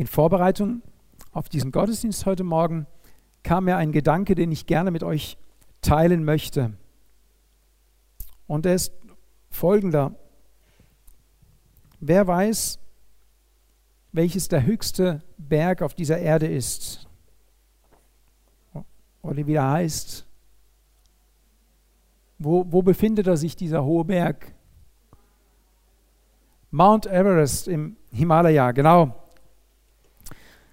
In Vorbereitung auf diesen Gottesdienst heute Morgen kam mir ein Gedanke, den ich gerne mit euch teilen möchte. Und er ist folgender. Wer weiß, welches der höchste Berg auf dieser Erde ist? Oder wie er heißt? Wo, wo befindet er sich, dieser hohe Berg? Mount Everest im Himalaya, genau.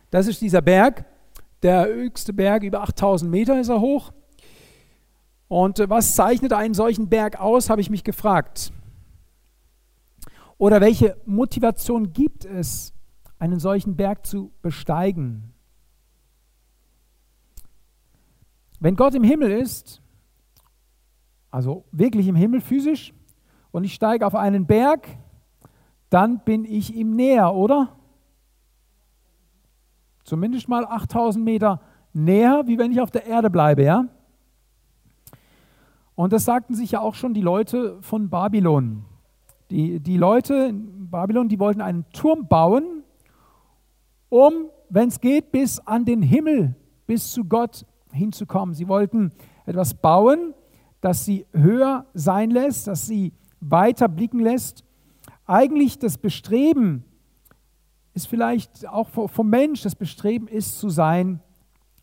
Das ist dieser Berg. Der höchste Berg, über 8000 Meter ist er hoch. Und äh, was zeichnet einen solchen Berg aus, habe ich mich gefragt. Oder welche Motivation gibt es, einen solchen Berg zu besteigen? Wenn Gott im Himmel ist, also wirklich im Himmel physisch, und ich steige auf einen Berg, dann bin ich ihm näher, oder? Zumindest mal 8000 Meter näher, wie wenn ich auf der Erde bleibe, ja? Und das sagten sich ja auch schon die Leute von Babylon. Die, die Leute in Babylon, die wollten einen Turm bauen, um, wenn es geht, bis an den Himmel, bis zu Gott hinzukommen. Sie wollten etwas bauen, das sie höher sein lässt, das sie weiter blicken lässt. Eigentlich das Bestreben ist vielleicht auch vom Mensch, das Bestreben ist zu sein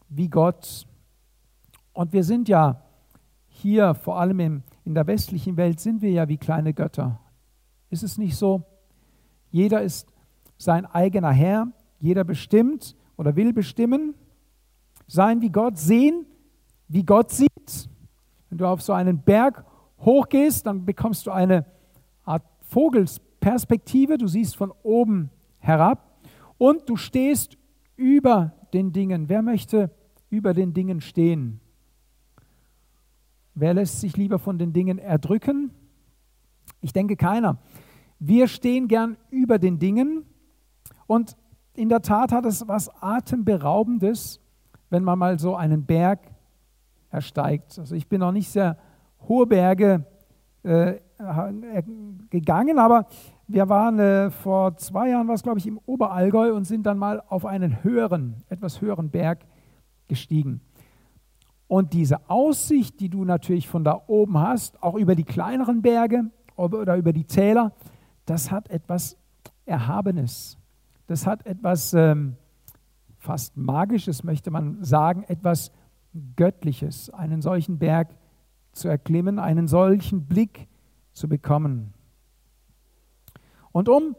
wie Gott. Und wir sind ja hier, vor allem in, in der westlichen Welt, sind wir ja wie kleine Götter. Ist es nicht so? Jeder ist sein eigener Herr, jeder bestimmt oder will bestimmen, sein wie Gott, sehen, wie Gott sieht. Wenn du auf so einen Berg hochgehst, dann bekommst du eine Art Vogelsperspektive, du siehst von oben herab und du stehst über den Dingen. Wer möchte über den Dingen stehen? Wer lässt sich lieber von den Dingen erdrücken? Ich denke keiner. Wir stehen gern über den Dingen und in der Tat hat es was Atemberaubendes, wenn man mal so einen Berg ersteigt. Also ich bin noch nicht sehr hohe Berge äh, gegangen, aber wir waren äh, vor zwei Jahren, was glaube ich, im Oberallgäu und sind dann mal auf einen höheren, etwas höheren Berg gestiegen. Und diese Aussicht, die du natürlich von da oben hast, auch über die kleineren Berge oder über die Täler, das hat etwas Erhabenes. Das hat etwas ähm, fast Magisches, möchte man sagen, etwas Göttliches, einen solchen Berg zu erklimmen, einen solchen Blick zu bekommen. Und um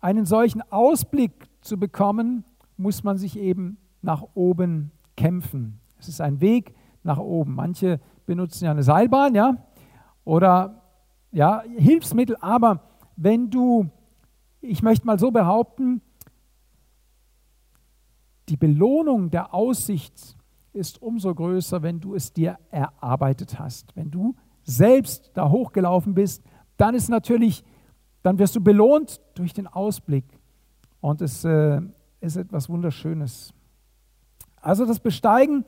einen solchen Ausblick zu bekommen, muss man sich eben nach oben kämpfen. Es ist ein Weg nach oben. Manche benutzen ja eine Seilbahn, ja, oder ja, Hilfsmittel, aber wenn du, ich möchte mal so behaupten, die Belohnung der Aussicht ist umso größer, wenn du es dir erarbeitet hast. Wenn du selbst da hochgelaufen bist, dann ist natürlich, dann wirst du belohnt durch den Ausblick. Und es äh, ist etwas Wunderschönes. Also das Besteigen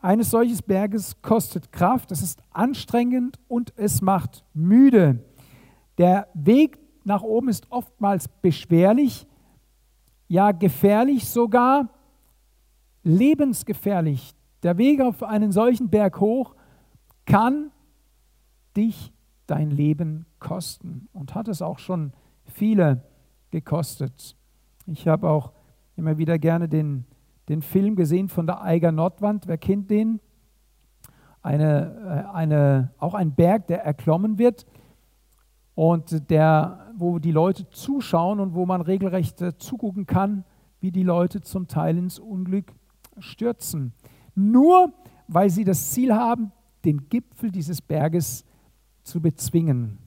eines solches Berges kostet Kraft, es ist anstrengend und es macht müde. Der Weg nach oben ist oftmals beschwerlich, ja gefährlich sogar, lebensgefährlich. Der Weg auf einen solchen Berg hoch kann dich dein Leben kosten und hat es auch schon viele gekostet. Ich habe auch immer wieder gerne den, den Film gesehen von der Eiger Nordwand. Wer kennt den? Eine, äh, eine, auch ein Berg, der erklommen wird und der, wo die Leute zuschauen und wo man regelrecht äh, zugucken kann, wie die Leute zum Teil ins Unglück stürzen. Nur weil sie das Ziel haben, den Gipfel dieses Berges zu bezwingen.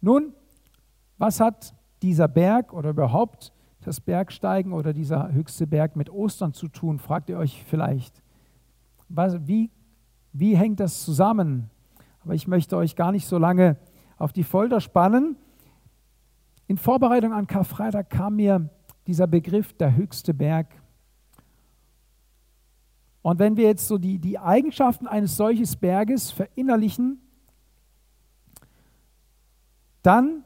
Nun, was hat dieser Berg oder überhaupt das Bergsteigen oder dieser höchste Berg mit Ostern zu tun, fragt ihr euch vielleicht. Was, wie, wie hängt das zusammen? Aber ich möchte euch gar nicht so lange auf die Folter spannen. In Vorbereitung an Karfreitag kam mir dieser Begriff der höchste Berg. Und wenn wir jetzt so die, die Eigenschaften eines solches Berges verinnerlichen, dann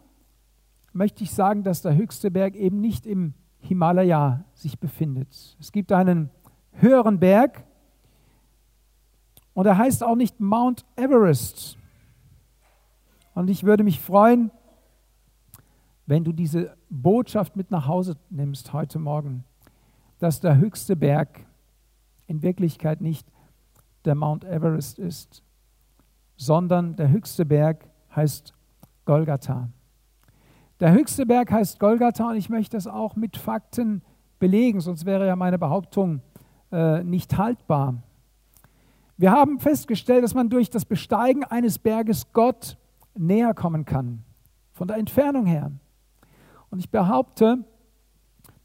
möchte ich sagen, dass der höchste Berg eben nicht im Himalaya sich befindet. Es gibt einen höheren Berg und er heißt auch nicht Mount Everest. Und ich würde mich freuen, wenn du diese Botschaft mit nach Hause nimmst heute Morgen, dass der höchste Berg in Wirklichkeit nicht der Mount Everest ist, sondern der höchste Berg heißt Golgatha. Der höchste Berg heißt Golgatha und ich möchte das auch mit Fakten belegen, sonst wäre ja meine Behauptung äh, nicht haltbar. Wir haben festgestellt, dass man durch das Besteigen eines Berges Gott näher kommen kann, von der Entfernung her. Und ich behaupte,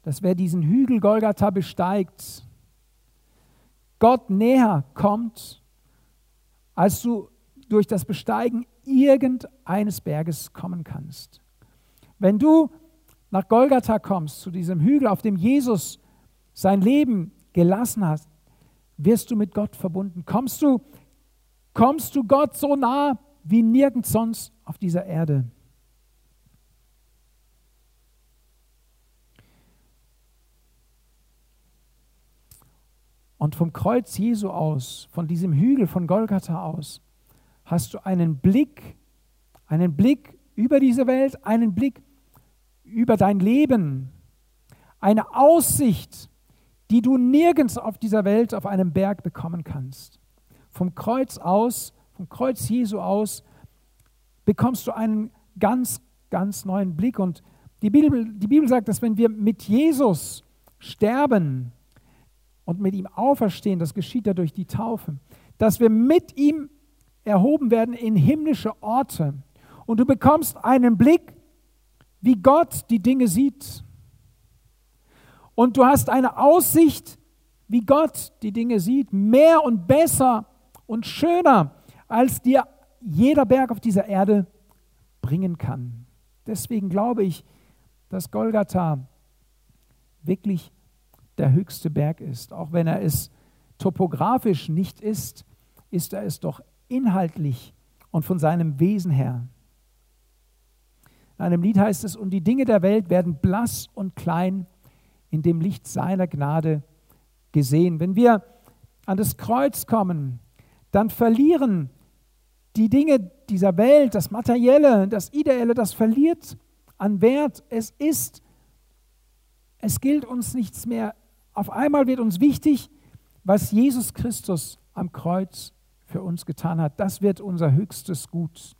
dass wer diesen Hügel Golgatha besteigt, Gott näher kommt, als du durch das Besteigen irgendeines Berges kommen kannst. Wenn du nach Golgatha kommst, zu diesem Hügel, auf dem Jesus sein Leben gelassen hat, wirst du mit Gott verbunden. Kommst du, kommst du Gott so nah wie nirgends sonst auf dieser Erde. Und vom Kreuz Jesu aus, von diesem Hügel von Golgatha aus, hast du einen Blick, einen Blick über diese Welt, einen Blick über dein Leben, eine Aussicht, die du nirgends auf dieser Welt auf einem Berg bekommen kannst. Vom Kreuz aus, vom Kreuz Jesu aus, bekommst du einen ganz, ganz neuen Blick. Und die Bibel, die Bibel sagt, dass wenn wir mit Jesus sterben und mit ihm auferstehen, das geschieht ja durch die Taufe, dass wir mit ihm erhoben werden in himmlische Orte. Und du bekommst einen Blick, wie Gott die Dinge sieht. Und du hast eine Aussicht, wie Gott die Dinge sieht, mehr und besser und schöner, als dir jeder Berg auf dieser Erde bringen kann. Deswegen glaube ich, dass Golgatha wirklich der höchste Berg ist. Auch wenn er es topografisch nicht ist, ist er es doch inhaltlich und von seinem Wesen her. In einem Lied heißt es, und die Dinge der Welt werden blass und klein in dem Licht seiner Gnade gesehen. Wenn wir an das Kreuz kommen, dann verlieren die Dinge dieser Welt, das Materielle, das Ideelle, das verliert an Wert. Es ist, es gilt uns nichts mehr. Auf einmal wird uns wichtig, was Jesus Christus am Kreuz für uns getan hat. Das wird unser höchstes Gut.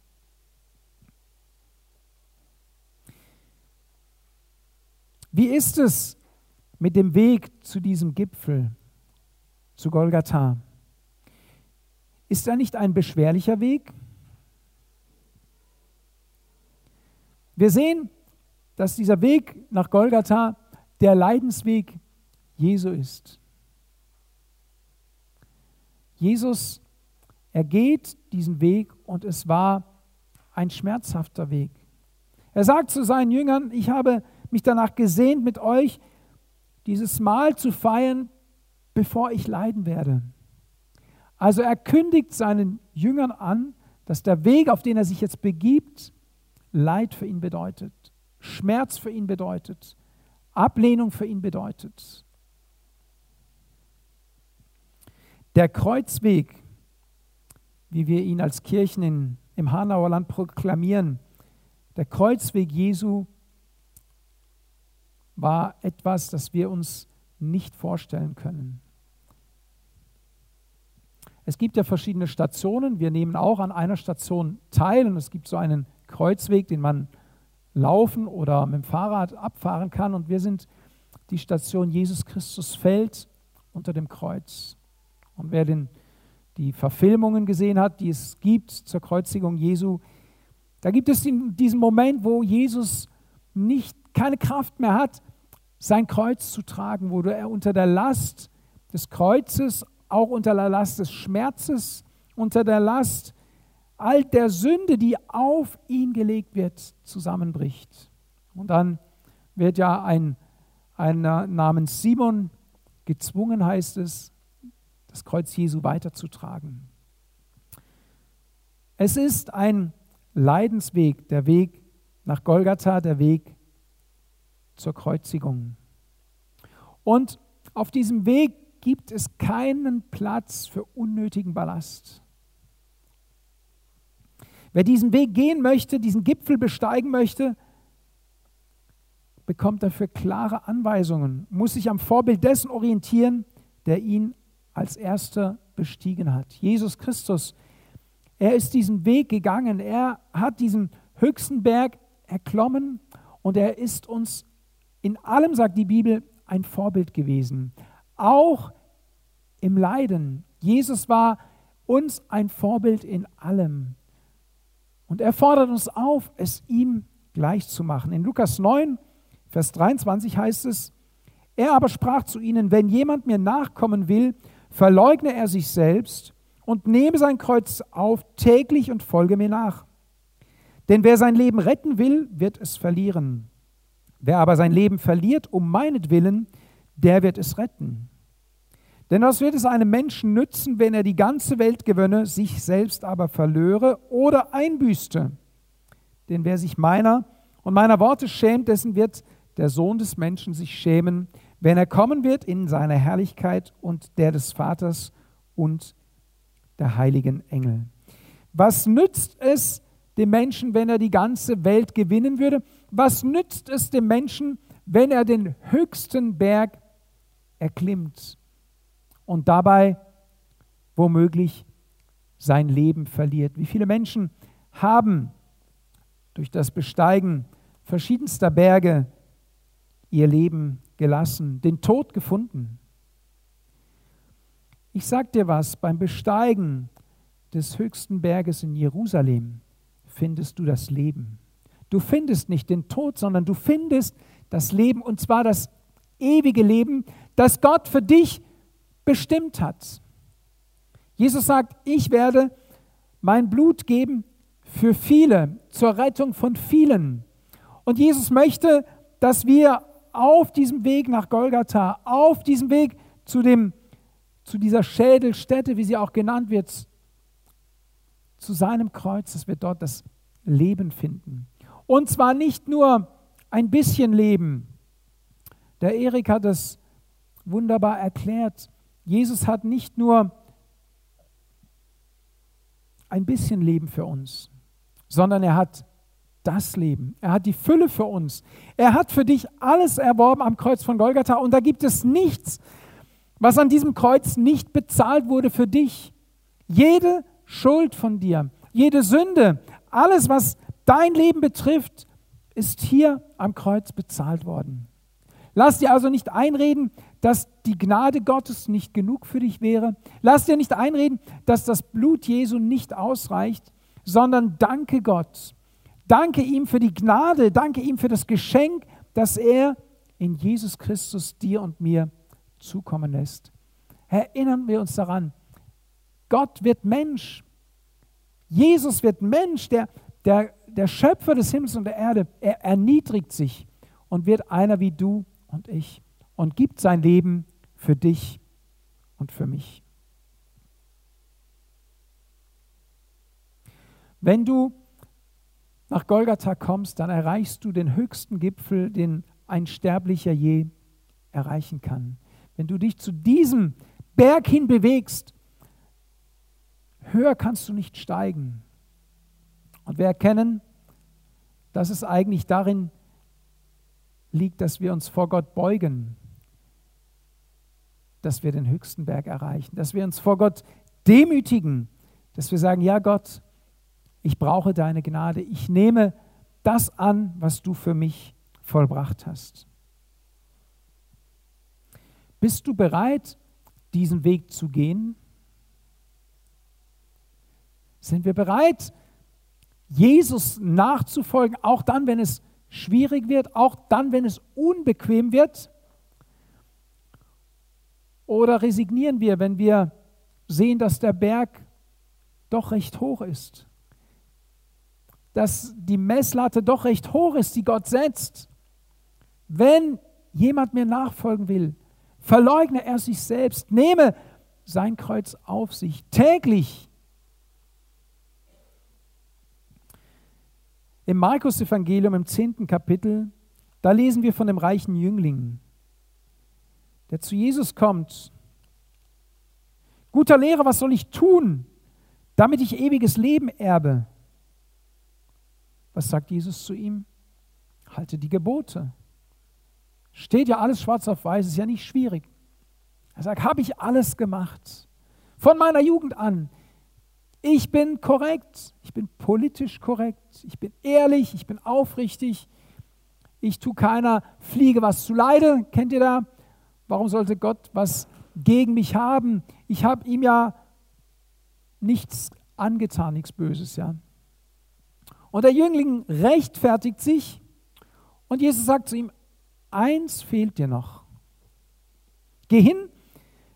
Wie ist es mit dem Weg zu diesem Gipfel, zu Golgatha? Ist er nicht ein beschwerlicher Weg? Wir sehen, dass dieser Weg nach Golgatha der Leidensweg Jesu ist. Jesus, er geht diesen Weg und es war ein schmerzhafter Weg. Er sagt zu seinen Jüngern, ich habe mich danach gesehnt, mit euch dieses Mahl zu feiern, bevor ich leiden werde. Also er kündigt seinen Jüngern an, dass der Weg, auf den er sich jetzt begibt, Leid für ihn bedeutet, Schmerz für ihn bedeutet, Ablehnung für ihn bedeutet. Der Kreuzweg, wie wir ihn als Kirchen in, im Hanauer Land proklamieren, der Kreuzweg Jesu war etwas, das wir uns nicht vorstellen können. Es gibt ja verschiedene Stationen. Wir nehmen auch an einer Station teil und es gibt so einen Kreuzweg, den man laufen oder mit dem Fahrrad abfahren kann. Und wir sind die Station Jesus Christus fällt unter dem Kreuz. Und wer den, die Verfilmungen gesehen hat, die es gibt zur Kreuzigung Jesu, da gibt es diesen Moment, wo Jesus nicht keine Kraft mehr hat, sein Kreuz zu tragen, wo er unter der Last des Kreuzes, auch unter der Last des Schmerzes, unter der Last all der Sünde, die auf ihn gelegt wird, zusammenbricht. Und dann wird ja ein, einer namens Simon gezwungen, heißt es, das Kreuz Jesu weiterzutragen. Es ist ein Leidensweg, der Weg nach Golgatha der Weg zur Kreuzigung. Und auf diesem Weg gibt es keinen Platz für unnötigen Ballast. Wer diesen Weg gehen möchte, diesen Gipfel besteigen möchte, bekommt dafür klare Anweisungen, muss sich am Vorbild dessen orientieren, der ihn als erster bestiegen hat. Jesus Christus, er ist diesen Weg gegangen, er hat diesen höchsten Berg erklommen und er ist uns in allem, sagt die Bibel, ein Vorbild gewesen. Auch im Leiden. Jesus war uns ein Vorbild in allem. Und er fordert uns auf, es ihm gleich zu machen. In Lukas 9, Vers 23 heißt es, er aber sprach zu ihnen, wenn jemand mir nachkommen will, verleugne er sich selbst und nehme sein Kreuz auf täglich und folge mir nach. Denn wer sein Leben retten will, wird es verlieren. Wer aber sein Leben verliert um meinetwillen, der wird es retten. Denn was wird es einem Menschen nützen, wenn er die ganze Welt gewönne, sich selbst aber verlöre oder einbüßte? Denn wer sich meiner und meiner Worte schämt, dessen wird der Sohn des Menschen sich schämen, wenn er kommen wird in seiner Herrlichkeit und der des Vaters und der heiligen Engel. Was nützt es dem Menschen, wenn er die ganze Welt gewinnen würde? Was nützt es dem Menschen, wenn er den höchsten Berg erklimmt und dabei womöglich sein Leben verliert? Wie viele Menschen haben durch das Besteigen verschiedenster Berge ihr Leben gelassen, den Tod gefunden? Ich sag dir was, beim Besteigen des höchsten Berges in Jerusalem findest du das Leben. Du findest nicht den Tod, sondern du findest das Leben und zwar das ewige Leben, das Gott für dich bestimmt hat. Jesus sagt, ich werde mein Blut geben für viele, zur Rettung von vielen. Und Jesus möchte, dass wir auf diesem Weg nach Golgatha, auf diesem Weg zu dem zu dieser Schädelstätte, wie sie auch genannt wird, zu seinem Kreuz, dass wir dort das Leben finden. Und zwar nicht nur ein bisschen Leben. Der Erik hat es wunderbar erklärt. Jesus hat nicht nur ein bisschen Leben für uns, sondern er hat das Leben. Er hat die Fülle für uns. Er hat für dich alles erworben am Kreuz von Golgatha und da gibt es nichts, was an diesem Kreuz nicht bezahlt wurde für dich. Jede Schuld von dir, jede Sünde, alles, was dein Leben betrifft, ist hier am Kreuz bezahlt worden. Lass dir also nicht einreden, dass die Gnade Gottes nicht genug für dich wäre. Lass dir nicht einreden, dass das Blut Jesu nicht ausreicht, sondern danke Gott. Danke ihm für die Gnade, danke ihm für das Geschenk, das er in Jesus Christus dir und mir zukommen lässt. Erinnern wir uns daran, Gott wird Mensch. Jesus wird Mensch, der, der, der Schöpfer des Himmels und der Erde. Er erniedrigt sich und wird einer wie du und ich und gibt sein Leben für dich und für mich. Wenn du nach Golgatha kommst, dann erreichst du den höchsten Gipfel, den ein Sterblicher je erreichen kann wenn du dich zu diesem Berg hin bewegst, höher kannst du nicht steigen. Und wir erkennen, dass es eigentlich darin liegt, dass wir uns vor Gott beugen, dass wir den höchsten Berg erreichen, dass wir uns vor Gott demütigen, dass wir sagen, ja Gott, ich brauche deine Gnade, ich nehme das an, was du für mich vollbracht hast. Bist du bereit, diesen Weg zu gehen? Sind wir bereit, Jesus nachzufolgen, auch dann, wenn es schwierig wird, auch dann, wenn es unbequem wird? Oder resignieren wir, wenn wir sehen, dass der Berg doch recht hoch ist? Dass die Messlatte doch recht hoch ist, die Gott setzt? Wenn jemand mir nachfolgen will, verleugne er sich selbst, nehme sein Kreuz auf sich täglich. Im Markus-Evangelium im zehnten Kapitel, da lesen wir von dem reichen Jüngling, der zu Jesus kommt. Guter Lehrer, was soll ich tun, damit ich ewiges Leben erbe? Was sagt Jesus zu ihm? Halte die Gebote. Steht ja alles schwarz auf weiß, ist ja nicht schwierig. Er sagt, habe ich alles gemacht. Von meiner Jugend an. Ich bin korrekt, ich bin politisch korrekt, ich bin ehrlich, ich bin aufrichtig, ich tue keiner Fliege was zu leide. Kennt ihr da? Warum sollte Gott was gegen mich haben? Ich habe ihm ja nichts angetan, nichts Böses, ja. Und der Jüngling rechtfertigt sich und Jesus sagt zu ihm, eins fehlt dir noch. Geh hin,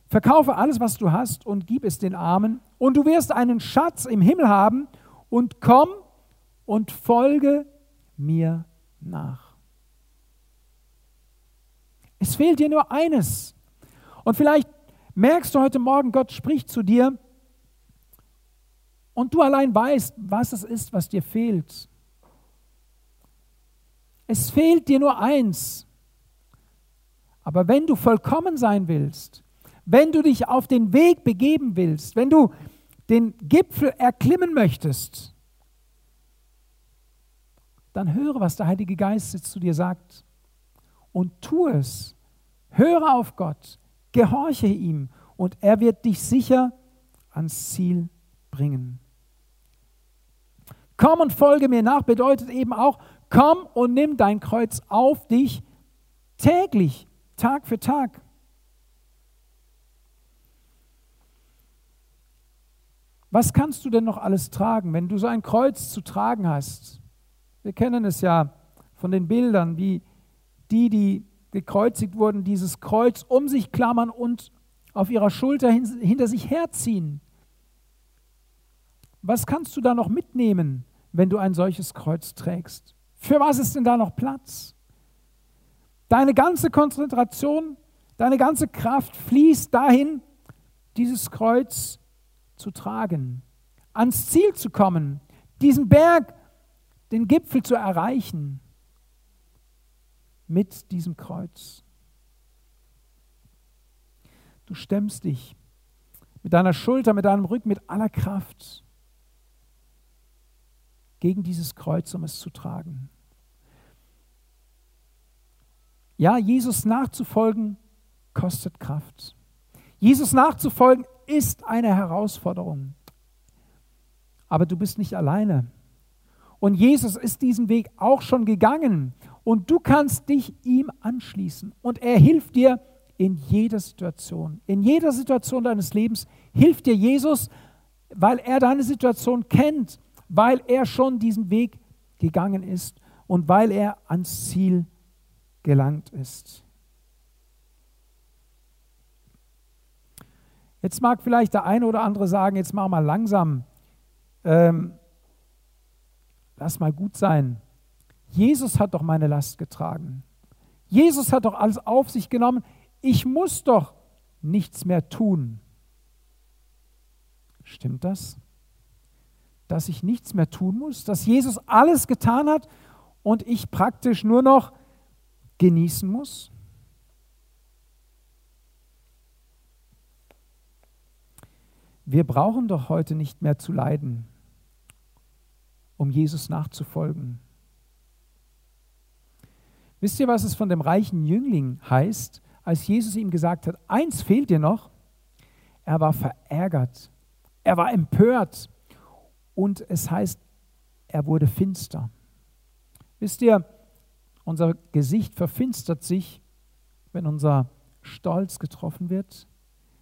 verkaufe alles, was du hast und gib es den Armen und du wirst einen Schatz im Himmel haben und komm und folge mir nach. Es fehlt dir nur eines. Und vielleicht merkst du heute Morgen, Gott spricht zu dir und du allein weißt, was es ist, was dir fehlt. Es fehlt dir nur eins. Aber wenn du vollkommen sein willst, wenn du dich auf den Weg begeben willst, wenn du den Gipfel erklimmen möchtest, dann höre, was der Heilige Geist jetzt zu dir sagt und tu es. Höre auf Gott, gehorche ihm und er wird dich sicher ans Ziel bringen. Komm und folge mir nach bedeutet eben auch, komm und nimm dein Kreuz auf dich täglich, Tag für Tag. Was kannst du denn noch alles tragen, wenn du so ein Kreuz zu tragen hast? Wir kennen es ja von den Bildern, wie die, die gekreuzigt wurden, dieses Kreuz um sich klammern und auf ihrer Schulter hinter sich herziehen. Was kannst du da noch mitnehmen, wenn du ein solches Kreuz trägst? Für was ist denn da noch Platz? Deine ganze Konzentration, deine ganze Kraft fließt dahin, dieses Kreuz zu tragen, ans Ziel zu kommen, diesen Berg, den Gipfel zu erreichen mit diesem Kreuz. Du stemmst dich mit deiner Schulter, mit deinem Rücken, mit aller Kraft gegen dieses Kreuz, um es zu tragen. Ja, Jesus nachzufolgen kostet Kraft. Jesus nachzufolgen ist eine Herausforderung. Aber du bist nicht alleine. Und Jesus ist diesen Weg auch schon gegangen. Und du kannst dich ihm anschließen. Und er hilft dir in jeder Situation. In jeder Situation deines Lebens hilft dir Jesus, weil er deine Situation kennt, weil er schon diesen Weg gegangen ist und weil er ans Ziel gelangt ist. Jetzt mag vielleicht der eine oder andere sagen, jetzt mach mal langsam, ähm, lass mal gut sein. Jesus hat doch meine Last getragen. Jesus hat doch alles auf sich genommen. Ich muss doch nichts mehr tun. Stimmt das? Dass ich nichts mehr tun muss? Dass Jesus alles getan hat und ich praktisch nur noch genießen muss? Wir brauchen doch heute nicht mehr zu leiden, um Jesus nachzufolgen. Wisst ihr, was es von dem reichen Jüngling heißt, als Jesus ihm gesagt hat, eins fehlt dir noch? Er war verärgert, er war empört und es heißt, er wurde finster. Wisst ihr, unser Gesicht verfinstert sich, wenn unser Stolz getroffen wird,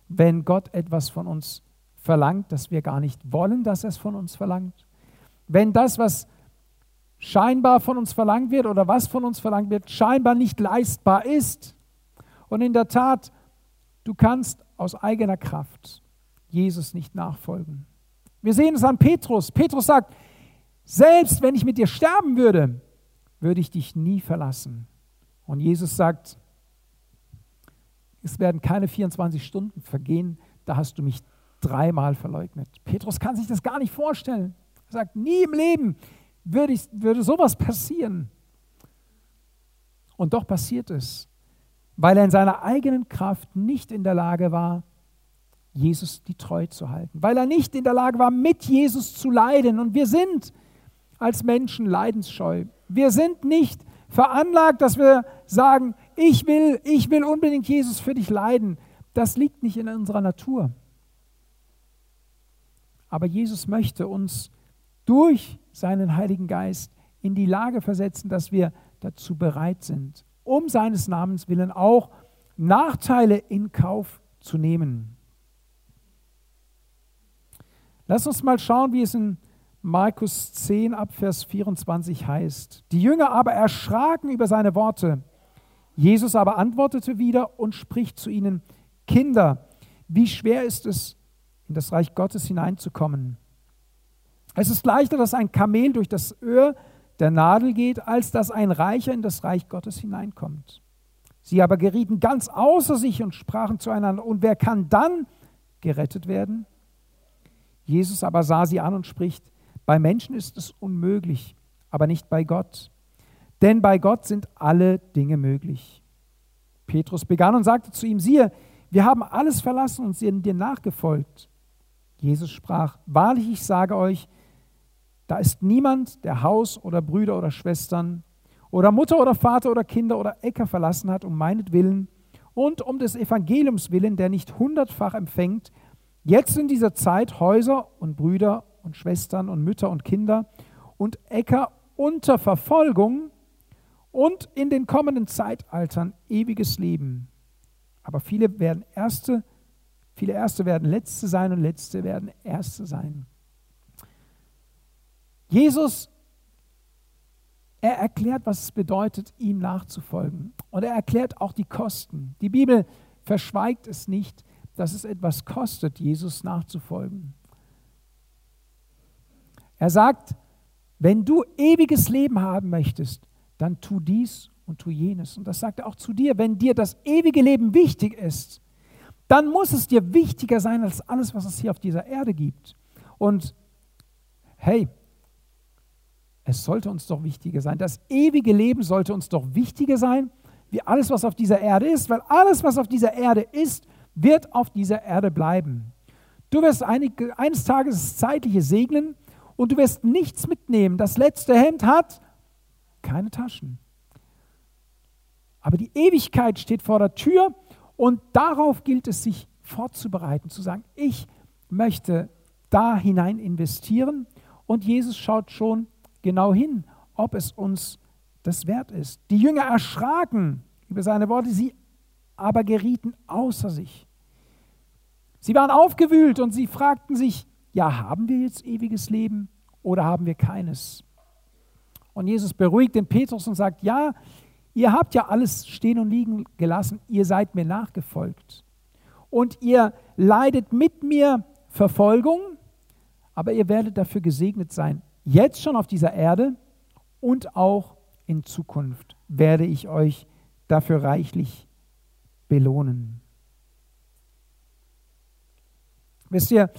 wenn Gott etwas von uns verlangt, das wir gar nicht wollen, dass er es von uns verlangt. Wenn das, was scheinbar von uns verlangt wird oder was von uns verlangt wird, scheinbar nicht leistbar ist. Und in der Tat, du kannst aus eigener Kraft Jesus nicht nachfolgen. Wir sehen es an Petrus. Petrus sagt, selbst wenn ich mit dir sterben würde, würde ich dich nie verlassen. Und Jesus sagt, es werden keine 24 Stunden vergehen, da hast du mich dreimal verleugnet. Petrus kann sich das gar nicht vorstellen. Er sagt, nie im Leben würde, ich, würde sowas passieren. Und doch passiert es, weil er in seiner eigenen Kraft nicht in der Lage war, Jesus die Treue zu halten, weil er nicht in der Lage war, mit Jesus zu leiden. Und wir sind als Menschen leidensscheu. Wir sind nicht veranlagt, dass wir sagen, ich will, ich will unbedingt Jesus für dich leiden. Das liegt nicht in unserer Natur. Aber Jesus möchte uns durch seinen Heiligen Geist in die Lage versetzen, dass wir dazu bereit sind, um seines Namens willen auch Nachteile in Kauf zu nehmen. Lass uns mal schauen, wie es in Markus 10 ab Vers 24 heißt. Die Jünger aber erschraken über seine Worte. Jesus aber antwortete wieder und spricht zu ihnen, Kinder, wie schwer ist es, in das Reich Gottes hineinzukommen. Es ist leichter, dass ein Kamel durch das Öhr der Nadel geht, als dass ein Reicher in das Reich Gottes hineinkommt. Sie aber gerieten ganz außer sich und sprachen zueinander, und wer kann dann gerettet werden? Jesus aber sah sie an und spricht, bei Menschen ist es unmöglich, aber nicht bei Gott. Denn bei Gott sind alle Dinge möglich. Petrus begann und sagte zu ihm, siehe, wir haben alles verlassen und sind dir nachgefolgt. Jesus sprach, wahrlich, ich sage euch, da ist niemand, der Haus oder Brüder oder Schwestern oder Mutter oder Vater oder Kinder oder Äcker verlassen hat, um meinetwillen und um des Evangeliums willen, der nicht hundertfach empfängt, jetzt in dieser Zeit Häuser und Brüder und Schwestern und Mütter und Kinder und Äcker unter Verfolgung und in den kommenden Zeitaltern ewiges Leben. Aber viele werden Erste Viele Erste werden Letzte sein und Letzte werden Erste sein. Jesus, er erklärt, was es bedeutet, ihm nachzufolgen. Und er erklärt auch die Kosten. Die Bibel verschweigt es nicht, dass es etwas kostet, Jesus nachzufolgen. Er sagt, wenn du ewiges Leben haben möchtest, dann tu dies und tu jenes. Und das sagt er auch zu dir. Wenn dir das ewige Leben wichtig ist, dann muss es dir wichtiger sein als alles, was es hier auf dieser Erde gibt. Und hey, es sollte uns doch wichtiger sein. Das ewige Leben sollte uns doch wichtiger sein, wie alles, was auf dieser Erde ist, weil alles, was auf dieser Erde ist, wird auf dieser Erde bleiben. Du wirst einig, eines Tages das Zeitliche segnen und du wirst nichts mitnehmen. Das letzte Hemd hat keine Taschen. Aber die Ewigkeit steht vor der Tür und darauf gilt es, sich vorzubereiten, zu sagen, ich möchte da hinein investieren. Und Jesus schaut schon genau hin, ob es uns das wert ist. Die Jünger erschraken über seine Worte, sie aber gerieten außer sich. Sie waren aufgewühlt und sie fragten sich, ja, haben wir jetzt ewiges Leben oder haben wir keines? Und Jesus beruhigt den Petrus und sagt, ja, Ihr habt ja alles stehen und liegen gelassen, ihr seid mir nachgefolgt. Und ihr leidet mit mir Verfolgung, aber ihr werdet dafür gesegnet sein. Jetzt schon auf dieser Erde und auch in Zukunft werde ich euch dafür reichlich belohnen. Wisst ihr,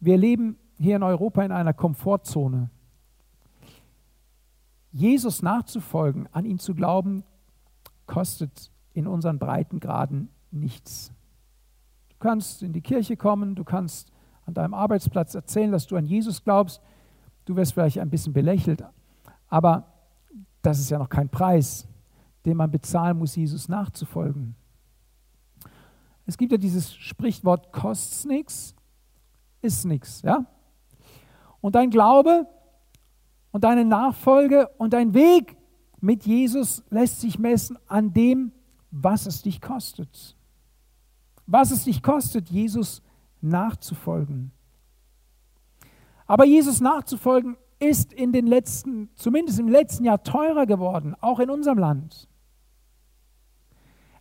wir leben hier in Europa in einer Komfortzone. Jesus nachzufolgen, an ihn zu glauben, kostet in unseren Breitengraden nichts. Du kannst in die Kirche kommen, du kannst an deinem Arbeitsplatz erzählen, dass du an Jesus glaubst. Du wirst vielleicht ein bisschen belächelt, aber das ist ja noch kein Preis, den man bezahlen muss, Jesus nachzufolgen. Es gibt ja dieses Sprichwort, kostet nichts, ist nichts. Ja? Und dein Glaube und deine Nachfolge und dein Weg mit Jesus lässt sich messen an dem, was es dich kostet. Was es dich kostet, Jesus nachzufolgen. Aber Jesus nachzufolgen ist in den letzten, zumindest im letzten Jahr teurer geworden, auch in unserem Land.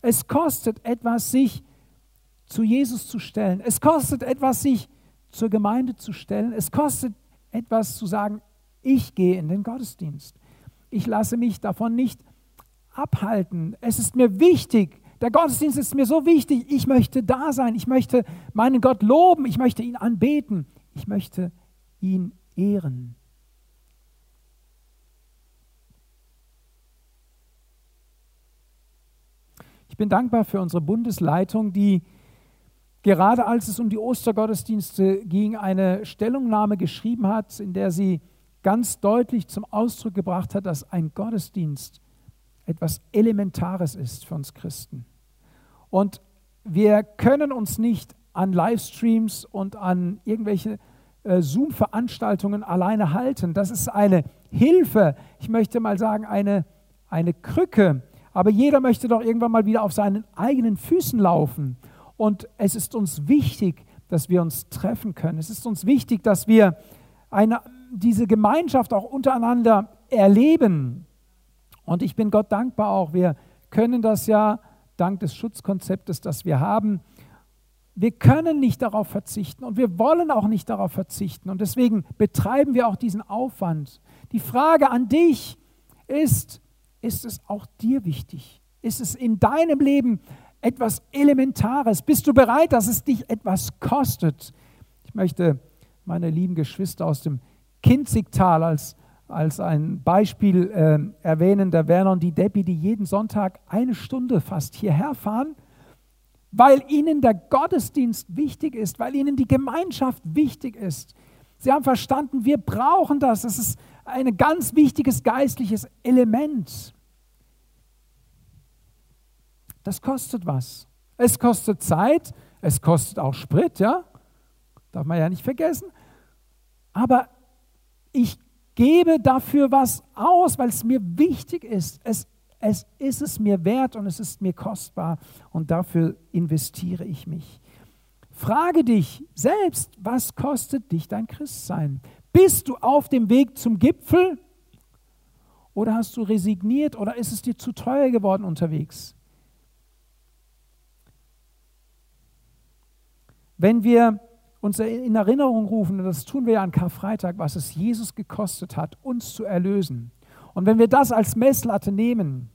Es kostet etwas, sich zu Jesus zu stellen. Es kostet etwas, sich zur Gemeinde zu stellen. Es kostet etwas zu sagen, ich gehe in den Gottesdienst. Ich lasse mich davon nicht abhalten. Es ist mir wichtig. Der Gottesdienst ist mir so wichtig. Ich möchte da sein. Ich möchte meinen Gott loben. Ich möchte ihn anbeten. Ich möchte ihn ehren. Ich bin dankbar für unsere Bundesleitung, die gerade als es um die Ostergottesdienste ging, eine Stellungnahme geschrieben hat, in der sie ganz deutlich zum Ausdruck gebracht hat, dass ein Gottesdienst etwas Elementares ist für uns Christen. Und wir können uns nicht an Livestreams und an irgendwelche äh, Zoom-Veranstaltungen alleine halten. Das ist eine Hilfe, ich möchte mal sagen, eine, eine Krücke. Aber jeder möchte doch irgendwann mal wieder auf seinen eigenen Füßen laufen. Und es ist uns wichtig, dass wir uns treffen können. Es ist uns wichtig, dass wir eine, diese Gemeinschaft auch untereinander erleben. Und ich bin Gott dankbar auch. Wir können das ja dank des Schutzkonzeptes, das wir haben. Wir können nicht darauf verzichten und wir wollen auch nicht darauf verzichten. Und deswegen betreiben wir auch diesen Aufwand. Die Frage an dich ist, ist es auch dir wichtig? Ist es in deinem Leben etwas Elementares? Bist du bereit, dass es dich etwas kostet? Ich möchte meine lieben Geschwister aus dem Kinzigtal als als ein Beispiel äh, erwähnen, der Werner und die Debbie, die jeden Sonntag eine Stunde fast hierher fahren, weil ihnen der Gottesdienst wichtig ist, weil ihnen die Gemeinschaft wichtig ist. Sie haben verstanden, wir brauchen das. Das ist ein ganz wichtiges geistliches Element. Das kostet was. Es kostet Zeit, es kostet auch Sprit, ja? Darf man ja nicht vergessen. Aber ich gebe dafür was aus, weil es mir wichtig ist. Es, es ist es mir wert und es ist mir kostbar und dafür investiere ich mich. Frage dich selbst, was kostet dich dein Christsein? Bist du auf dem Weg zum Gipfel oder hast du resigniert oder ist es dir zu teuer geworden unterwegs? Wenn wir uns in Erinnerung rufen, und das tun wir ja an Karfreitag, was es Jesus gekostet hat, uns zu erlösen. Und wenn wir das als Messlatte nehmen,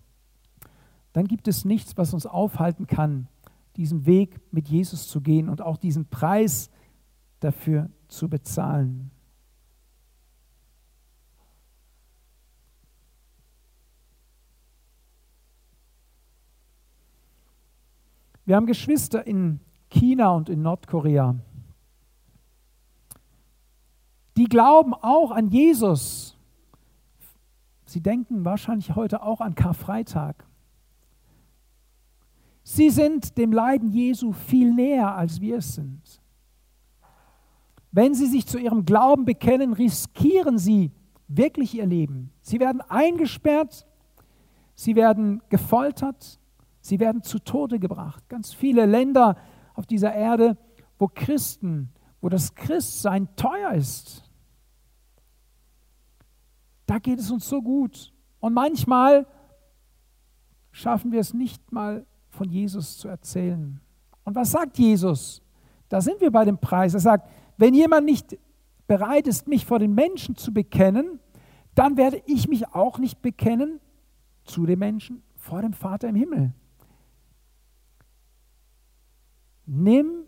dann gibt es nichts, was uns aufhalten kann, diesen Weg mit Jesus zu gehen und auch diesen Preis dafür zu bezahlen. Wir haben Geschwister in China und in Nordkorea die glauben auch an Jesus. Sie denken wahrscheinlich heute auch an Karfreitag. Sie sind dem Leiden Jesu viel näher, als wir es sind. Wenn sie sich zu ihrem Glauben bekennen, riskieren sie wirklich ihr Leben. Sie werden eingesperrt, sie werden gefoltert, sie werden zu Tode gebracht. Ganz viele Länder auf dieser Erde, wo Christen, wo das Christsein teuer ist, da geht es uns so gut. Und manchmal schaffen wir es nicht mal von Jesus zu erzählen. Und was sagt Jesus? Da sind wir bei dem Preis. Er sagt, wenn jemand nicht bereit ist, mich vor den Menschen zu bekennen, dann werde ich mich auch nicht bekennen zu den Menschen vor dem Vater im Himmel. Nimm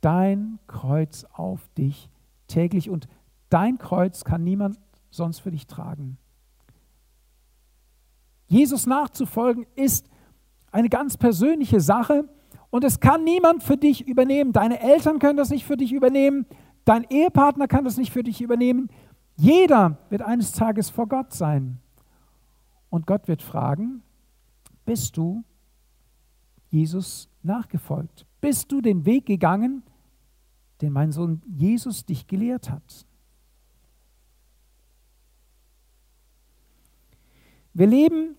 dein Kreuz auf dich täglich und dein Kreuz kann niemand sonst für dich tragen. Jesus nachzufolgen ist eine ganz persönliche Sache und es kann niemand für dich übernehmen. Deine Eltern können das nicht für dich übernehmen, dein Ehepartner kann das nicht für dich übernehmen. Jeder wird eines Tages vor Gott sein. Und Gott wird fragen, bist du Jesus nachgefolgt? Bist du den Weg gegangen, den mein Sohn Jesus dich gelehrt hat? Wir leben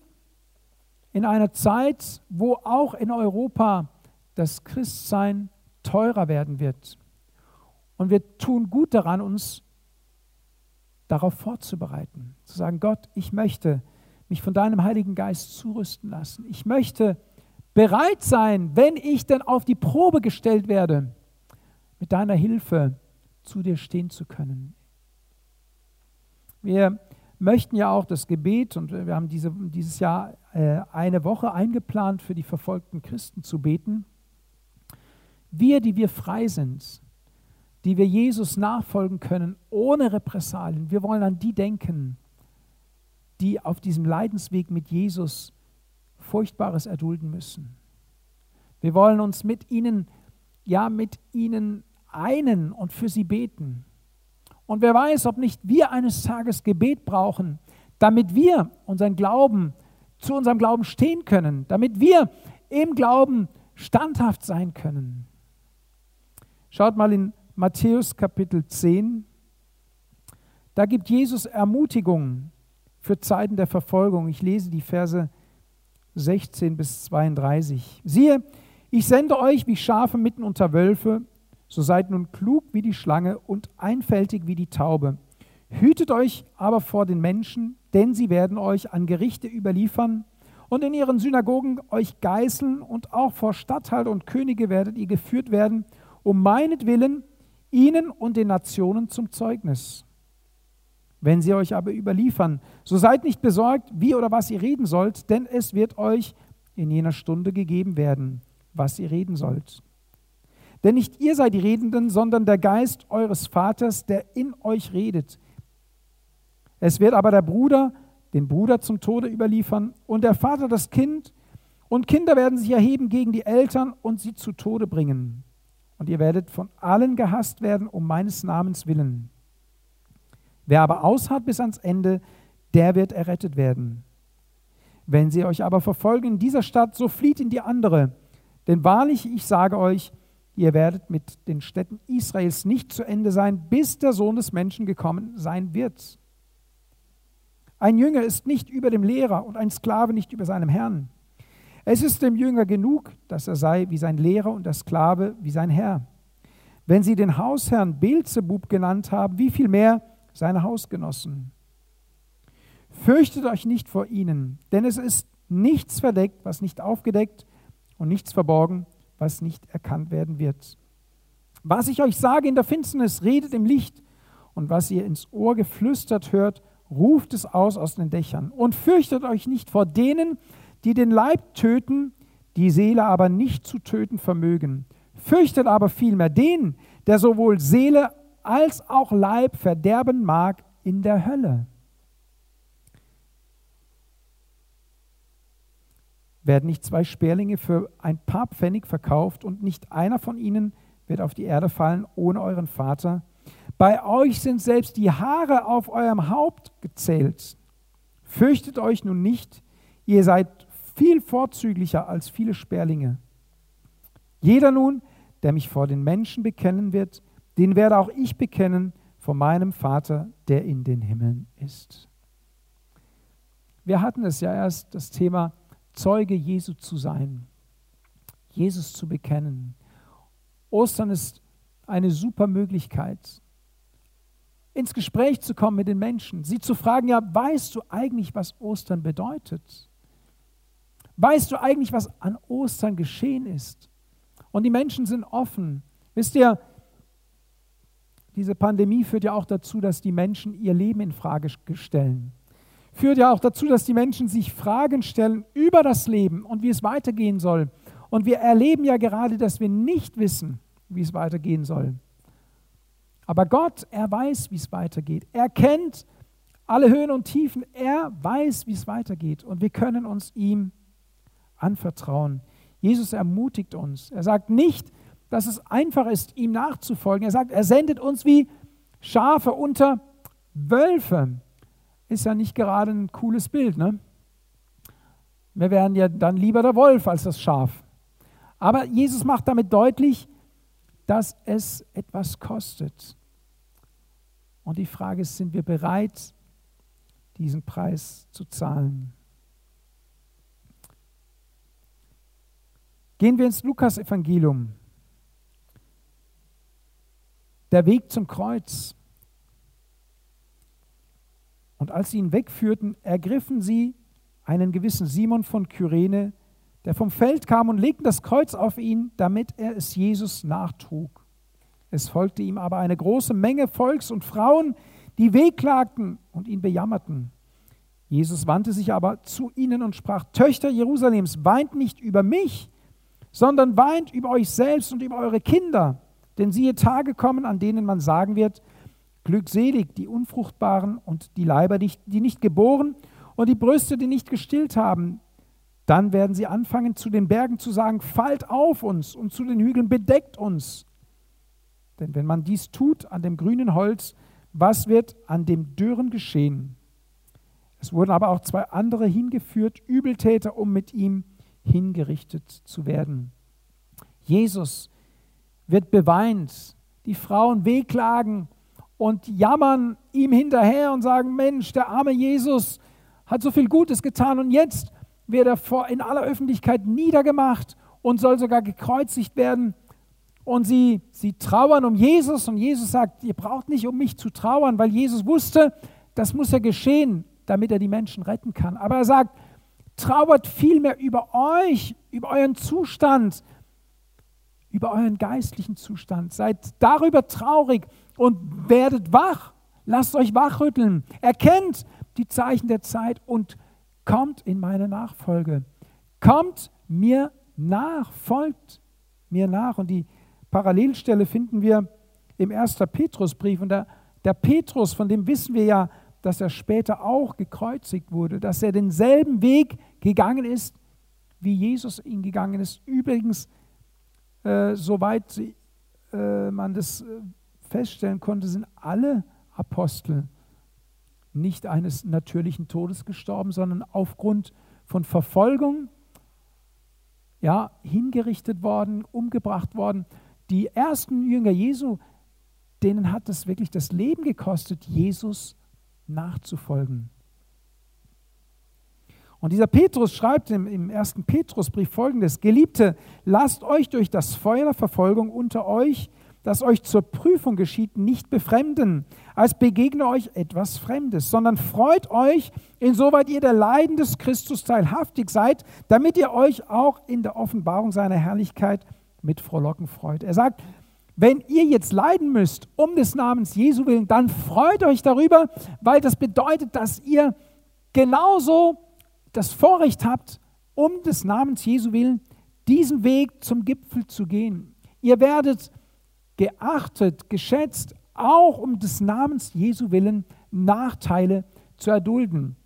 in einer Zeit, wo auch in Europa das Christsein teurer werden wird. Und wir tun gut daran, uns darauf vorzubereiten. Zu sagen, Gott, ich möchte mich von deinem Heiligen Geist zurüsten lassen. Ich möchte bereit sein, wenn ich denn auf die Probe gestellt werde, mit deiner Hilfe zu dir stehen zu können. Wir möchten ja auch das Gebet, und wir haben diese, dieses Jahr äh, eine Woche eingeplant, für die verfolgten Christen zu beten. Wir, die wir frei sind, die wir Jesus nachfolgen können, ohne Repressalien, wir wollen an die denken, die auf diesem Leidensweg mit Jesus Furchtbares erdulden müssen. Wir wollen uns mit ihnen, ja, mit ihnen einen und für sie beten. Und wer weiß, ob nicht wir eines Tages Gebet brauchen, damit wir unseren Glauben zu unserem Glauben stehen können, damit wir im Glauben standhaft sein können. Schaut mal in Matthäus Kapitel 10. Da gibt Jesus Ermutigung für Zeiten der Verfolgung. Ich lese die Verse 16 bis 32. Siehe, ich sende euch wie Schafe mitten unter Wölfe, so seid nun klug wie die Schlange und einfältig wie die Taube. Hütet euch aber vor den Menschen, denn sie werden euch an Gerichte überliefern und in ihren Synagogen euch geißeln und auch vor Statthalter und Könige werdet ihr geführt werden, um meinetwillen ihnen und den Nationen zum Zeugnis. Wenn sie euch aber überliefern, so seid nicht besorgt, wie oder was ihr reden sollt, denn es wird euch in jener Stunde gegeben werden, was ihr reden sollt. Denn nicht ihr seid die Redenden, sondern der Geist eures Vaters, der in euch redet. Es wird aber der Bruder den Bruder zum Tode überliefern und der Vater das Kind, und Kinder werden sich erheben gegen die Eltern und sie zu Tode bringen. Und ihr werdet von allen gehasst werden um meines Namens willen. Wer aber ausharrt bis ans Ende, der wird errettet werden. Wenn sie euch aber verfolgen in dieser Stadt, so flieht in die andere. Denn wahrlich, ich sage euch, ihr werdet mit den Städten Israels nicht zu Ende sein, bis der Sohn des Menschen gekommen sein wird. Ein Jünger ist nicht über dem Lehrer und ein Sklave nicht über seinem Herrn. Es ist dem Jünger genug, dass er sei wie sein Lehrer und der Sklave wie sein Herr. Wenn sie den Hausherrn Beelzebub genannt haben, wie viel mehr seine Hausgenossen? Fürchtet euch nicht vor ihnen, denn es ist nichts verdeckt, was nicht aufgedeckt und nichts verborgen, was nicht erkannt werden wird. Was ich euch sage in der Finsternis, redet im Licht, und was ihr ins Ohr geflüstert hört, ruft es aus aus den Dächern und fürchtet euch nicht vor denen, die den Leib töten, die Seele aber nicht zu töten vermögen. Fürchtet aber vielmehr den, der sowohl Seele als auch Leib verderben mag in der Hölle. Werden nicht zwei Sperlinge für ein paar Pfennig verkauft und nicht einer von ihnen wird auf die Erde fallen ohne euren Vater, bei euch sind selbst die Haare auf eurem Haupt gezählt. Fürchtet euch nun nicht, ihr seid viel vorzüglicher als viele Sperlinge. Jeder nun, der mich vor den Menschen bekennen wird, den werde auch ich bekennen vor meinem Vater, der in den Himmeln ist. Wir hatten es ja erst, das Thema Zeuge Jesu zu sein, Jesus zu bekennen. Ostern ist eine super Möglichkeit, ins Gespräch zu kommen mit den Menschen, sie zu fragen, ja, weißt du eigentlich, was Ostern bedeutet? Weißt du eigentlich, was an Ostern geschehen ist? Und die Menschen sind offen. Wisst ihr, diese Pandemie führt ja auch dazu, dass die Menschen ihr Leben in Frage stellen. Führt ja auch dazu, dass die Menschen sich Fragen stellen über das Leben und wie es weitergehen soll. Und wir erleben ja gerade, dass wir nicht wissen, wie es weitergehen soll. Aber Gott, er weiß, wie es weitergeht. Er kennt alle Höhen und Tiefen. Er weiß, wie es weitergeht. Und wir können uns ihm anvertrauen. Jesus ermutigt uns. Er sagt nicht, dass es einfach ist, ihm nachzufolgen. Er sagt, er sendet uns wie Schafe unter Wölfe. Ist ja nicht gerade ein cooles Bild, ne? Wir wären ja dann lieber der Wolf als das Schaf. Aber Jesus macht damit deutlich, dass es etwas kostet. Und die Frage ist, sind wir bereit, diesen Preis zu zahlen? Gehen wir ins Lukas-Evangelium. Der Weg zum Kreuz. Und als sie ihn wegführten, ergriffen sie einen gewissen Simon von Kyrene, der vom Feld kam und legten das Kreuz auf ihn, damit er es Jesus nachtrug. Es folgte ihm aber eine große Menge Volks und Frauen, die wehklagten und ihn bejammerten. Jesus wandte sich aber zu ihnen und sprach, Töchter Jerusalems, weint nicht über mich, sondern weint über euch selbst und über eure Kinder. Denn siehe Tage kommen, an denen man sagen wird, glückselig die Unfruchtbaren und die Leiber, die nicht geboren und die Brüste, die nicht gestillt haben, Dann werden sie anfangen, zu den Bergen zu sagen, fallt auf uns und zu den Hügeln bedeckt uns. Denn wenn man dies tut an dem grünen Holz, was wird an dem Dürren geschehen? Es wurden aber auch zwei andere hingeführt, Übeltäter, um mit ihm hingerichtet zu werden. Jesus wird beweint, die Frauen wehklagen und jammern ihm hinterher und sagen, Mensch, der arme Jesus hat so viel Gutes getan und jetzt wird er in aller Öffentlichkeit niedergemacht und soll sogar gekreuzigt werden und sie, sie trauern um Jesus und Jesus sagt, ihr braucht nicht um mich zu trauern, weil Jesus wusste, das muss ja geschehen, damit er die Menschen retten kann. Aber er sagt, trauert vielmehr über euch, über euren Zustand, über euren geistlichen Zustand. Seid darüber traurig und werdet wach. Lasst euch wachrütteln. Erkennt die Zeichen der Zeit und kommt in meine Nachfolge. Kommt mir nach, folgt mir nach. Und die Parallelstelle finden wir im 1. Petrusbrief. Und der, der Petrus, von dem wissen wir ja, dass er später auch gekreuzigt wurde, dass er denselben Weg gegangen ist, wie Jesus ihn gegangen ist. Übrigens, äh, soweit äh, man das äh, feststellen konnte, sind alle Apostel nicht eines natürlichen Todes gestorben, sondern aufgrund von Verfolgung ja, hingerichtet worden, umgebracht worden die ersten Jünger Jesu, denen hat es wirklich das Leben gekostet, Jesus nachzufolgen. Und dieser Petrus schreibt im, im ersten Petrusbrief folgendes: Geliebte, lasst euch durch das Feuer der Verfolgung unter euch, das euch zur Prüfung geschieht, nicht befremden, als begegne euch etwas Fremdes, sondern freut euch, insoweit ihr der Leiden des Christus teilhaftig seid, damit ihr euch auch in der Offenbarung seiner Herrlichkeit mit Frohlocken freut. Er sagt, wenn ihr jetzt leiden müsst um des Namens Jesu willen, dann freut euch darüber, weil das bedeutet, dass ihr genauso das Vorrecht habt, um des Namens Jesu willen diesen Weg zum Gipfel zu gehen. Ihr werdet geachtet, geschätzt, auch um des Namens Jesu willen Nachteile zu erdulden.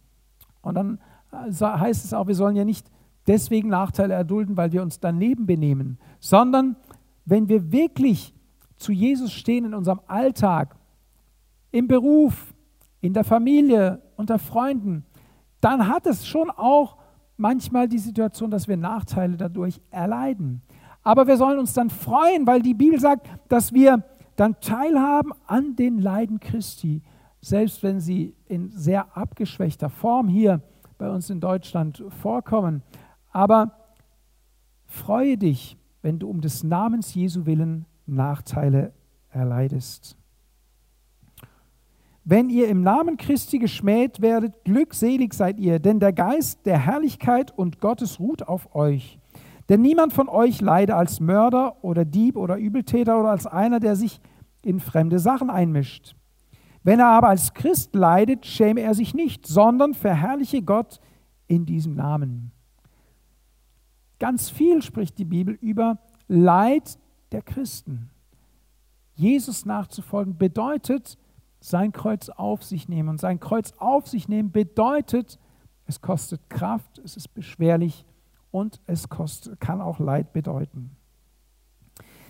Und dann äh, heißt es auch, wir sollen ja nicht deswegen Nachteile erdulden, weil wir uns daneben benehmen, sondern wenn wir wirklich zu Jesus stehen in unserem Alltag, im Beruf, in der Familie, unter Freunden, dann hat es schon auch manchmal die Situation, dass wir Nachteile dadurch erleiden. Aber wir sollen uns dann freuen, weil die Bibel sagt, dass wir dann teilhaben an den Leiden Christi, selbst wenn sie in sehr abgeschwächter Form hier bei uns in Deutschland vorkommen. Aber freue dich, wenn du um des Namens Jesu willen Nachteile erleidest. Wenn ihr im Namen Christi geschmäht werdet, glückselig seid ihr, denn der Geist der Herrlichkeit und Gottes ruht auf euch. Denn niemand von euch leide als Mörder oder Dieb oder Übeltäter oder als einer, der sich in fremde Sachen einmischt. Wenn er aber als Christ leidet, schäme er sich nicht, sondern verherrliche Gott in diesem Namen. Ganz viel spricht die Bibel über Leid der Christen. Jesus nachzufolgen bedeutet, sein Kreuz auf sich nehmen. Und sein Kreuz auf sich nehmen bedeutet, es kostet Kraft, es ist beschwerlich und es kostet, kann auch Leid bedeuten.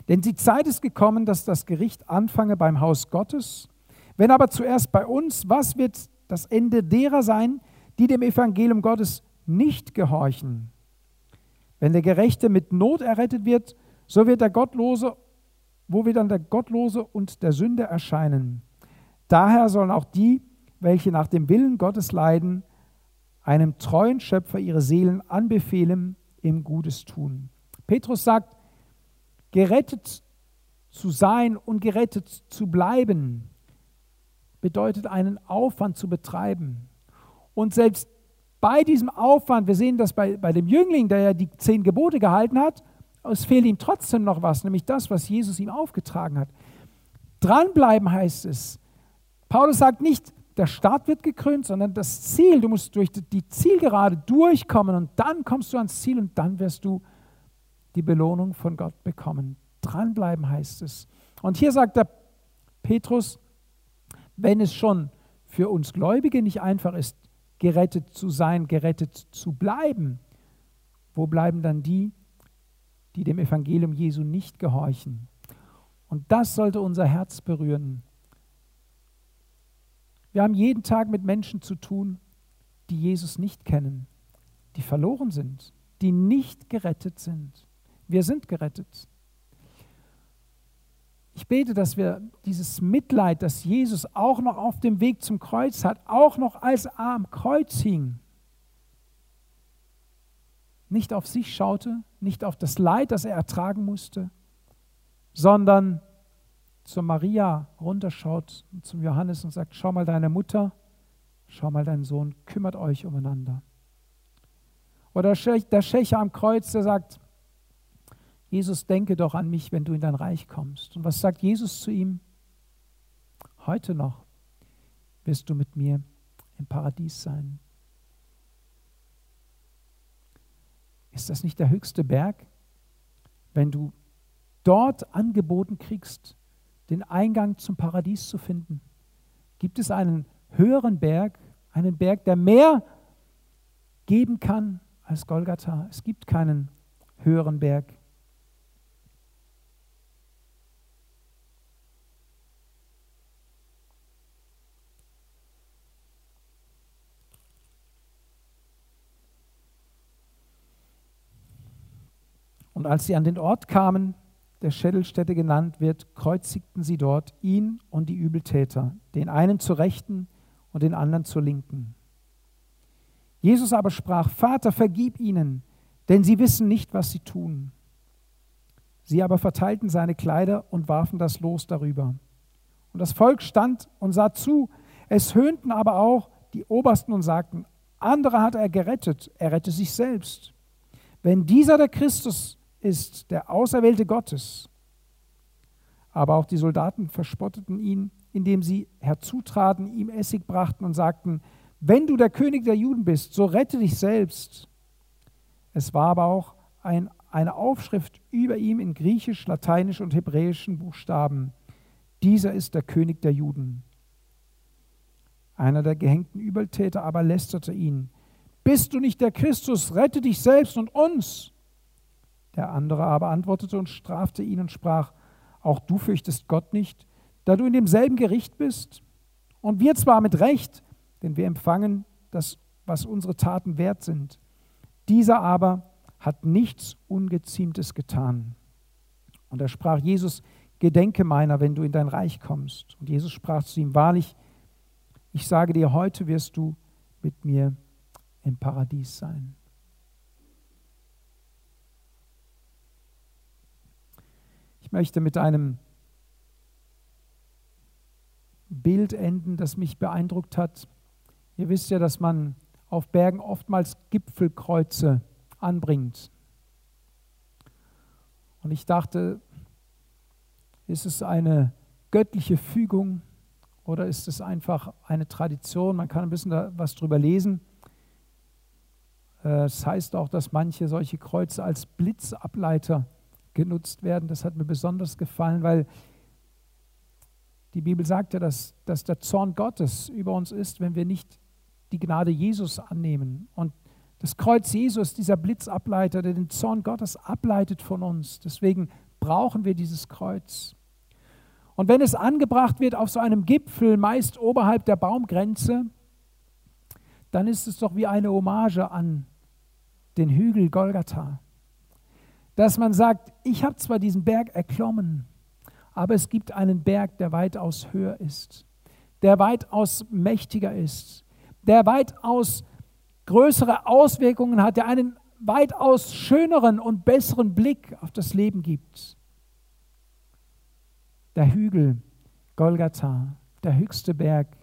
Denn die Zeit ist gekommen, dass das Gericht anfange beim Haus Gottes. Wenn aber zuerst bei uns, was wird das Ende derer sein, die dem Evangelium Gottes nicht gehorchen? Wenn der Gerechte mit Not errettet wird, so wird der Gottlose, wo wird dann der Gottlose und der Sünder erscheinen. Daher sollen auch die, welche nach dem Willen Gottes leiden, einem treuen Schöpfer ihre Seelen anbefehlen, ihm Gutes tun. Petrus sagt, gerettet zu sein und gerettet zu bleiben, bedeutet einen Aufwand zu betreiben. Und selbst bei diesem Aufwand, wir sehen das bei, bei dem Jüngling, der ja die zehn Gebote gehalten hat, es fehlt ihm trotzdem noch was, nämlich das, was Jesus ihm aufgetragen hat. Dranbleiben heißt es. Paulus sagt nicht, der Start wird gekrönt, sondern das Ziel, du musst durch die Zielgerade durchkommen und dann kommst du ans Ziel und dann wirst du die Belohnung von Gott bekommen. Dranbleiben heißt es. Und hier sagt der Petrus, wenn es schon für uns Gläubige nicht einfach ist, gerettet zu sein, gerettet zu bleiben, wo bleiben dann die, die dem Evangelium Jesu nicht gehorchen? Und das sollte unser Herz berühren. Wir haben jeden Tag mit Menschen zu tun, die Jesus nicht kennen, die verloren sind, die nicht gerettet sind. Wir sind gerettet. Ich bete, dass wir dieses Mitleid, das Jesus auch noch auf dem Weg zum Kreuz hat, auch noch als er am Kreuz hing, nicht auf sich schaute, nicht auf das Leid, das er ertragen musste, sondern zur Maria runterschaut und zum Johannes und sagt, schau mal deine Mutter, schau mal deinen Sohn, kümmert euch umeinander. Oder der Schächer am Kreuz, der sagt, Jesus, denke doch an mich, wenn du in dein Reich kommst. Und was sagt Jesus zu ihm? Heute noch wirst du mit mir im Paradies sein. Ist das nicht der höchste Berg, wenn du dort angeboten kriegst, den Eingang zum Paradies zu finden? Gibt es einen höheren Berg, einen Berg, der mehr geben kann als Golgatha? Es gibt keinen höheren Berg. Und als sie an den Ort kamen, der Schädelstätte genannt wird, kreuzigten sie dort ihn und die Übeltäter, den einen zur Rechten und den anderen zur Linken. Jesus aber sprach, Vater, vergib ihnen, denn sie wissen nicht, was sie tun. Sie aber verteilten seine Kleider und warfen das Los darüber. Und das Volk stand und sah zu, es höhnten aber auch die Obersten und sagten, andere hat er gerettet, er rette sich selbst. Wenn dieser der Christus ist der Auserwählte Gottes. Aber auch die Soldaten verspotteten ihn, indem sie herzutraten, ihm Essig brachten und sagten, wenn du der König der Juden bist, so rette dich selbst. Es war aber auch ein, eine Aufschrift über ihm in griechisch, lateinisch und hebräischen Buchstaben. Dieser ist der König der Juden. Einer der gehängten Übeltäter aber lästerte ihn. Bist du nicht der Christus, rette dich selbst und uns. Der andere aber antwortete und strafte ihn und sprach, auch du fürchtest Gott nicht, da du in demselben Gericht bist. Und wir zwar mit Recht, denn wir empfangen das, was unsere Taten wert sind. Dieser aber hat nichts Ungeziemtes getan. Und da sprach Jesus, Gedenke meiner, wenn du in dein Reich kommst. Und Jesus sprach zu ihm, wahrlich, ich sage dir, heute wirst du mit mir im Paradies sein. Ich möchte mit einem Bild enden, das mich beeindruckt hat. Ihr wisst ja, dass man auf Bergen oftmals Gipfelkreuze anbringt. Und ich dachte, ist es eine göttliche Fügung oder ist es einfach eine Tradition? Man kann ein bisschen was drüber lesen. Äh, es heißt auch, dass manche solche Kreuze als Blitzableiter genutzt werden. Das hat mir besonders gefallen, weil die Bibel sagt ja, dass, dass der Zorn Gottes über uns ist, wenn wir nicht die Gnade Jesus annehmen. Und das Kreuz Jesus, dieser Blitzableiter, der den Zorn Gottes ableitet von uns. Deswegen brauchen wir dieses Kreuz. Und wenn es angebracht wird auf so einem Gipfel, meist oberhalb der Baumgrenze, dann ist es doch wie eine Hommage an den Hügel Golgatha dass man sagt, ich habe zwar diesen Berg erklommen, aber es gibt einen Berg, der weitaus höher ist, der weitaus mächtiger ist, der weitaus größere Auswirkungen hat, der einen weitaus schöneren und besseren Blick auf das Leben gibt. Der Hügel Golgatha, der höchste Berg,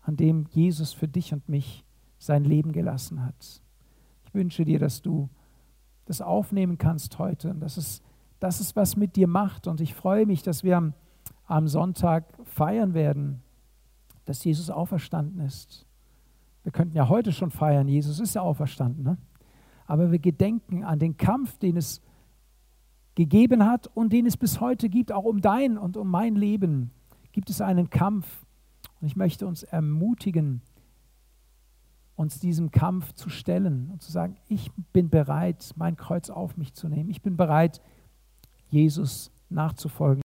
an dem Jesus für dich und mich sein Leben gelassen hat. Ich wünsche dir, dass du das aufnehmen kannst heute und dass es, dass es was mit dir macht. Und ich freue mich, dass wir am, am Sonntag feiern werden, dass Jesus auferstanden ist. Wir könnten ja heute schon feiern, Jesus ist ja auferstanden. Ne? Aber wir gedenken an den Kampf, den es gegeben hat und den es bis heute gibt, auch um dein und um mein Leben gibt es einen Kampf. Und ich möchte uns ermutigen, uns diesem Kampf zu stellen und zu sagen, ich bin bereit, mein Kreuz auf mich zu nehmen. Ich bin bereit, Jesus nachzufolgen.